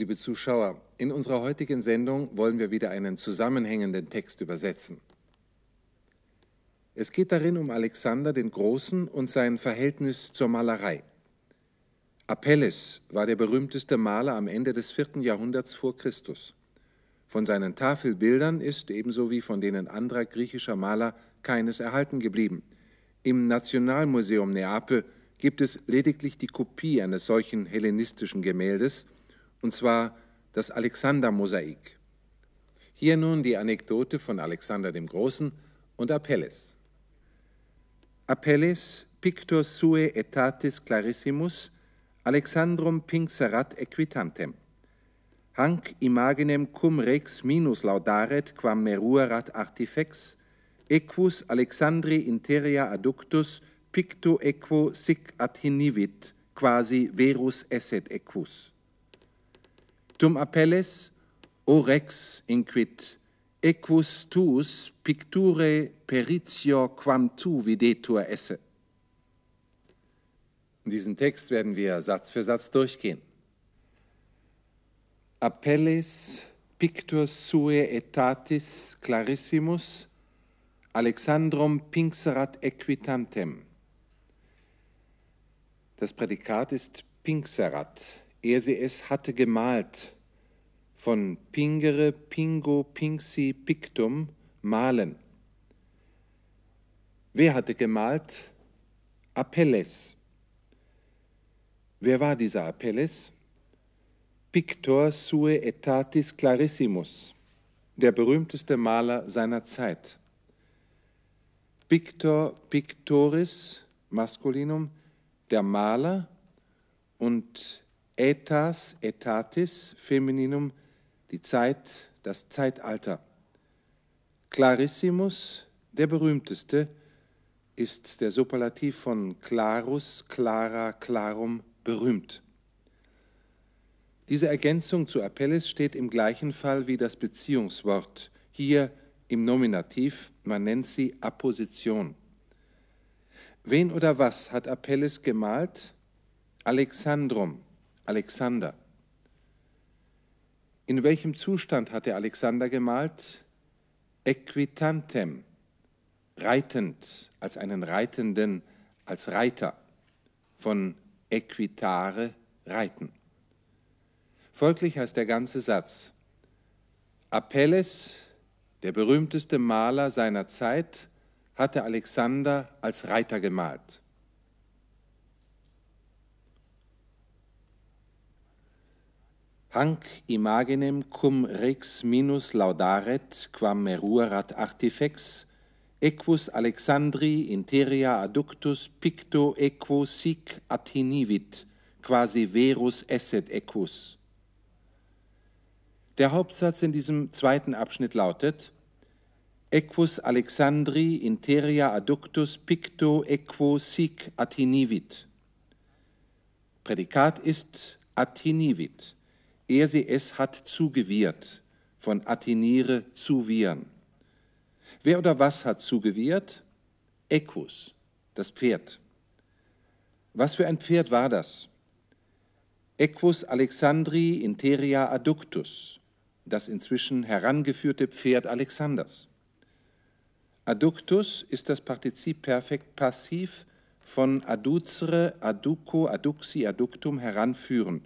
Liebe Zuschauer, in unserer heutigen Sendung wollen wir wieder einen zusammenhängenden Text übersetzen. Es geht darin um Alexander den Großen und sein Verhältnis zur Malerei. Apelles war der berühmteste Maler am Ende des vierten Jahrhunderts vor Christus. Von seinen Tafelbildern ist, ebenso wie von denen anderer griechischer Maler, keines erhalten geblieben. Im Nationalmuseum Neapel gibt es lediglich die Kopie eines solchen hellenistischen Gemäldes, und zwar das Alexander-Mosaik. Hier nun die Anekdote von Alexander dem Großen und Apelles. Apelles pictor sue etatis clarissimus Alexandrum pinxerat equitantem. Hanc imaginem cum rex minus laudaret quam meruerat artifex, equus Alexandri interia adductus picto equo sic adhinivit, quasi verus esset equus. Tum appelles, o rex inquit, equus tuus picture peritio quam tu videtur esse. Diesen Text werden wir Satz für Satz durchgehen. Appellis pictur sue etatis clarissimus Alexandrum pinxerat equitantem. Das Prädikat ist pinxerat. Er sie es hatte gemalt. Von pingere, pingo, pinxi, pictum, malen. Wer hatte gemalt? Apelles. Wer war dieser Apelles? Pictor sue etatis clarissimus, der berühmteste Maler seiner Zeit. Pictor pictoris, Maskulinum, der Maler und etas, etatis, Femininum, die Zeit, das Zeitalter. Clarissimus, der berühmteste, ist der Superlativ von clarus, clara, clarum, berühmt. Diese Ergänzung zu Apelles steht im gleichen Fall wie das Beziehungswort, hier im Nominativ, man nennt sie Apposition. Wen oder was hat Apelles gemalt? Alexandrum, Alexander. In welchem Zustand hat er Alexander gemalt? Equitantem, reitend, als einen Reitenden, als Reiter, von equitare, reiten. Folglich heißt der ganze Satz, Apelles, der berühmteste Maler seiner Zeit, hatte Alexander als Reiter gemalt. Hanc imaginem cum rex minus laudaret quam meruerat artifex equus Alexandri interia adductus picto equo sic attinivit quasi verus esset equus. Der Hauptsatz in diesem zweiten Abschnitt lautet Equus Alexandri interia adductus picto equo sic attinivit. Prädikat ist attinivit. Er sie es hat zugewirrt, von attiniere zuwieren. Wer oder was hat zugewirrt? Equus, das Pferd. Was für ein Pferd war das? Equus Alexandri interia adductus, das inzwischen herangeführte Pferd Alexanders. Adductus ist das Partizip Perfekt passiv von adducere, adduco, adduxi, adductum heranführen.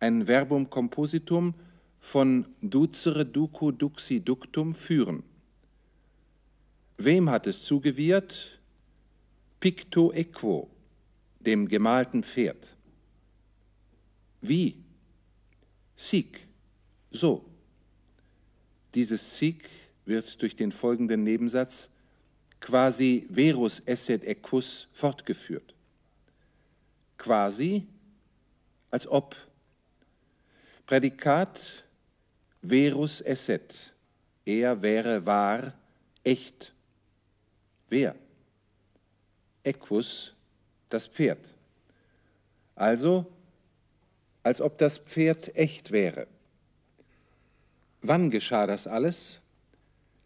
Ein Verbum compositum von ducere, duco, duxi, ductum führen. Wem hat es zugewirrt? Picto equo, dem gemalten Pferd. Wie? Sieg, so. Dieses Sieg wird durch den folgenden Nebensatz quasi verus esset equus fortgeführt. Quasi, als ob. Prädikat verus esset, er wäre wahr, echt. Wer? Equus, das Pferd. Also, als ob das Pferd echt wäre. Wann geschah das alles?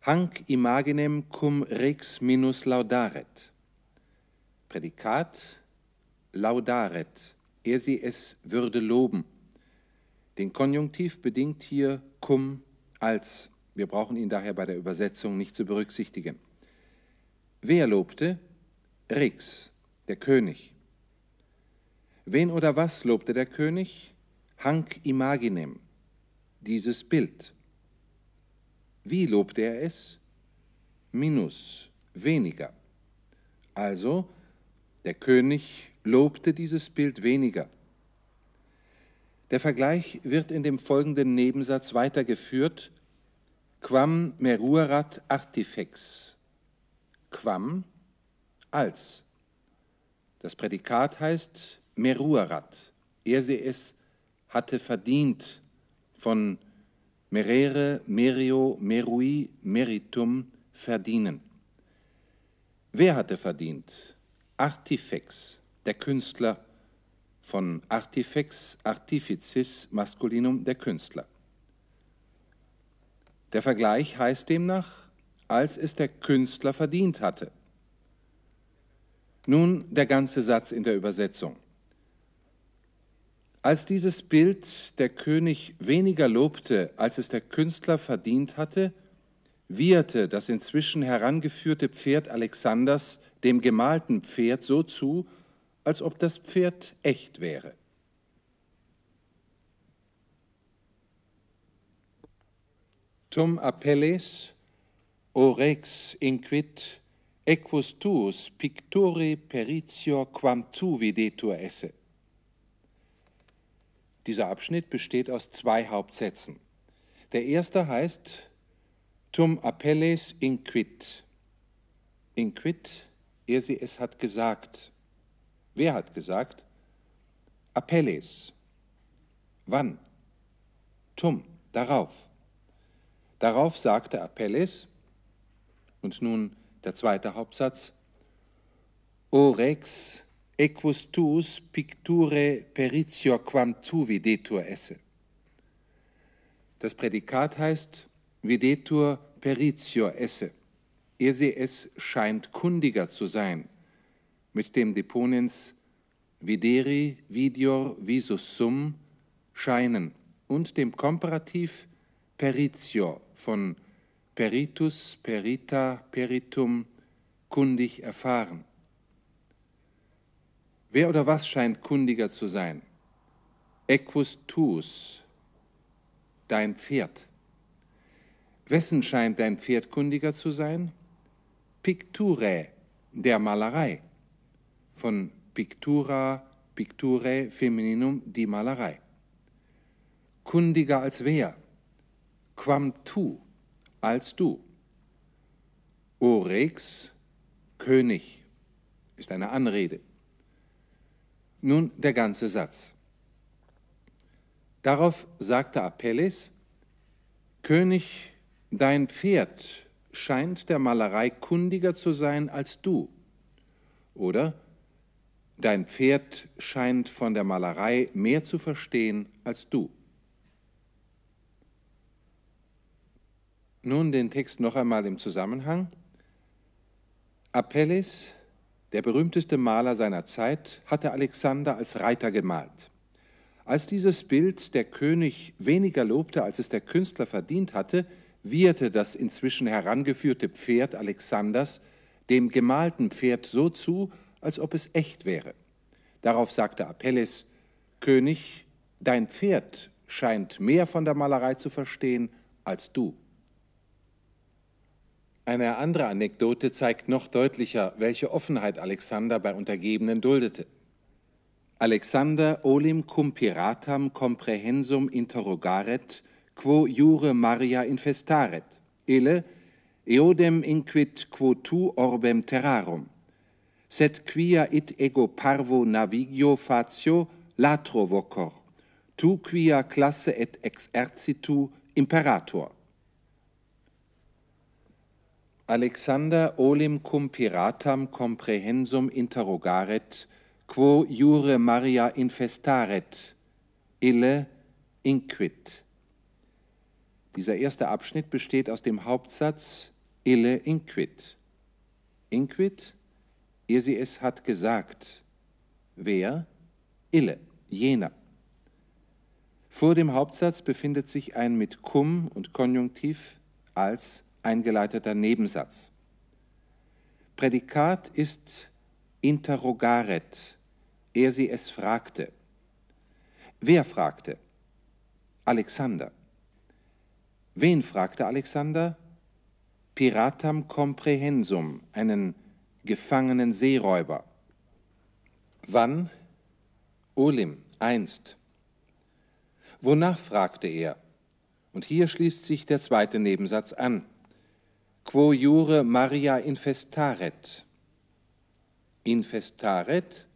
Hanc imaginem cum rex minus laudaret. Prädikat laudaret, er sie es würde loben. Den Konjunktiv bedingt hier cum als. Wir brauchen ihn daher bei der Übersetzung nicht zu berücksichtigen. Wer lobte? Rex, der König. Wen oder was lobte der König? Hanc imaginem, dieses Bild. Wie lobte er es? Minus, weniger. Also, der König lobte dieses Bild weniger. Der Vergleich wird in dem folgenden Nebensatz weitergeführt. Quam meruerat artifex. Quam als. Das Prädikat heißt meruerat. Er sie es hatte verdient von merere, merio, merui, meritum verdienen. Wer hatte verdient? Artifex, der Künstler von Artifex, Artificis, Maskulinum, der Künstler. Der Vergleich heißt demnach, als es der Künstler verdient hatte. Nun der ganze Satz in der Übersetzung. Als dieses Bild der König weniger lobte, als es der Künstler verdient hatte, wieherte das inzwischen herangeführte Pferd Alexanders dem gemalten Pferd so zu, als ob das Pferd echt wäre. Tum appelles, o rex inquit, equus tuus picture peritior quam tu videtur esse. Dieser Abschnitt besteht aus zwei Hauptsätzen. Der erste heißt Tum appelles inquit. Inquit, er sie es hat gesagt. Wer hat gesagt? Appelles. Wann? Tum, darauf. Darauf sagte Apelles, und nun der zweite Hauptsatz, O rex equus tuus picture peritior quam tu videtur esse. Das Prädikat heißt videtur peritior esse. Er sie es scheint kundiger zu sein, mit dem Deponens videri, vidior, visus sum, scheinen und dem Komparativ peritio von peritus, perita, peritum, kundig erfahren. Wer oder was scheint kundiger zu sein? Equus tuus, dein Pferd. Wessen scheint dein Pferd kundiger zu sein? Picture, der Malerei von Pictura, Picture, Femininum, die Malerei. Kundiger als wer? Quam tu, als du. O Rex, König, ist eine Anrede. Nun der ganze Satz. Darauf sagte Apelles, König, dein Pferd scheint der Malerei kundiger zu sein als du. Oder Dein Pferd scheint von der Malerei mehr zu verstehen als du. Nun den Text noch einmal im Zusammenhang. Apelles, der berühmteste Maler seiner Zeit, hatte Alexander als Reiter gemalt. Als dieses Bild der König weniger lobte, als es der Künstler verdient hatte, wieherte das inzwischen herangeführte Pferd Alexanders dem gemalten Pferd so zu, als ob es echt wäre. Darauf sagte Apelles, König, dein Pferd scheint mehr von der Malerei zu verstehen als du. Eine andere Anekdote zeigt noch deutlicher, welche Offenheit Alexander bei Untergebenen duldete. Alexander olim cum piratam comprehensum interrogaret, quo jure Maria infestaret, ille eodem inquit quo tu orbem terrarum sed quia it ego parvo navigio fatio latro vocor, tu quia classe et exercitu imperator. Alexander olim cum piratam comprehensum interrogaret, quo jure Maria infestaret, ille inquit. Dieser erste Abschnitt besteht aus dem Hauptsatz ille inquit. Inquit ihr sie es hat gesagt. Wer? Ille, jener. Vor dem Hauptsatz befindet sich ein mit cum und Konjunktiv als eingeleiteter Nebensatz. Prädikat ist interrogaret, er sie es fragte. Wer fragte? Alexander. Wen fragte Alexander? Piratam comprehensum, einen gefangenen Seeräuber. Wann? Olim, einst. Wonach fragte er? Und hier schließt sich der zweite Nebensatz an. Quo jure Maria infestaret. Infestaret,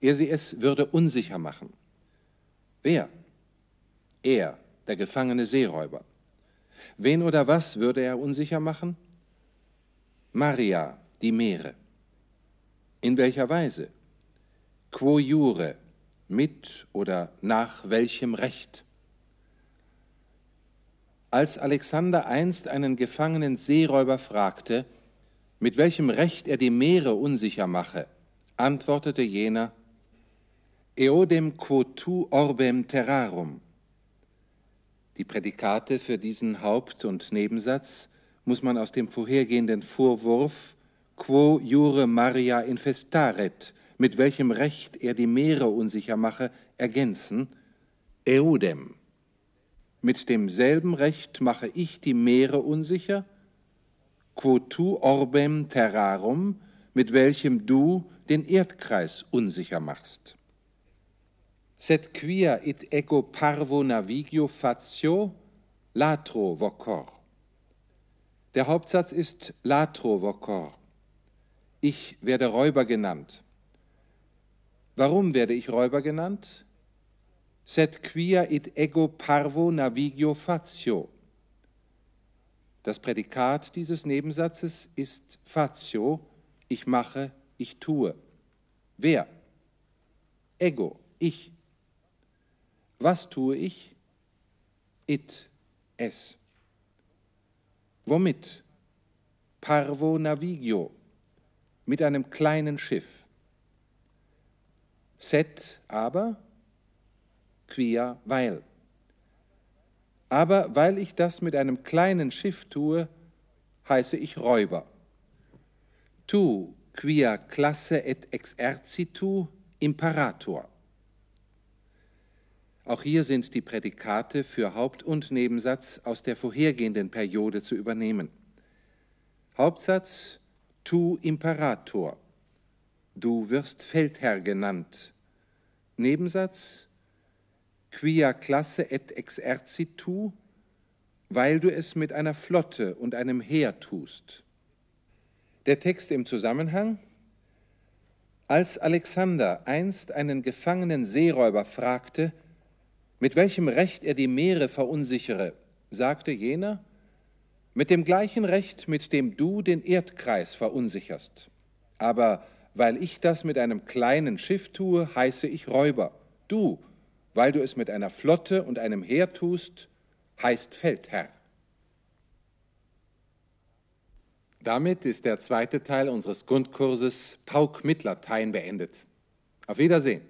er sie es würde unsicher machen. Wer? Er, der gefangene Seeräuber. Wen oder was würde er unsicher machen? Maria, die Meere. In welcher Weise? Quo jure, mit oder nach welchem Recht? Als Alexander einst einen gefangenen Seeräuber fragte, mit welchem Recht er die Meere unsicher mache, antwortete jener, Eodem quo tu orbem terrarum. Die Prädikate für diesen Haupt- und Nebensatz muss man aus dem vorhergehenden Vorwurf quo jure Maria infestaret, mit welchem Recht er die Meere unsicher mache, ergänzen, eudem. Mit demselben Recht mache ich die Meere unsicher, quo tu orbem terrarum, mit welchem du den Erdkreis unsicher machst. Set quia it ego parvo navigio fatio latro vocor. Der Hauptsatz ist latro vocor. Ich werde Räuber genannt. Warum werde ich Räuber genannt? Set quia it ego parvo navigio fatio. Das Prädikat dieses Nebensatzes ist fatio, ich mache, ich tue. Wer? Ego, ich. Was tue ich? It, es. Womit? Parvo navigio, mit einem kleinen Schiff. Set aber, quia weil. Aber weil ich das mit einem kleinen Schiff tue, heiße ich Räuber. Tu quia classe et exercitu imperator. Auch hier sind die Prädikate für Haupt- und Nebensatz aus der vorhergehenden Periode zu übernehmen. Hauptsatz tu imperator. Du wirst Feldherr genannt. Nebensatz quia classe et exercitu, weil du es mit einer Flotte und einem Heer tust. Der Text im Zusammenhang als Alexander einst einen gefangenen Seeräuber fragte, mit welchem Recht er die Meere verunsichere, sagte jener, mit dem gleichen Recht, mit dem du den Erdkreis verunsicherst. Aber weil ich das mit einem kleinen Schiff tue, heiße ich Räuber. Du, weil du es mit einer Flotte und einem Heer tust, heißt Feldherr. Damit ist der zweite Teil unseres Grundkurses Pauk mit Latein beendet. Auf Wiedersehen.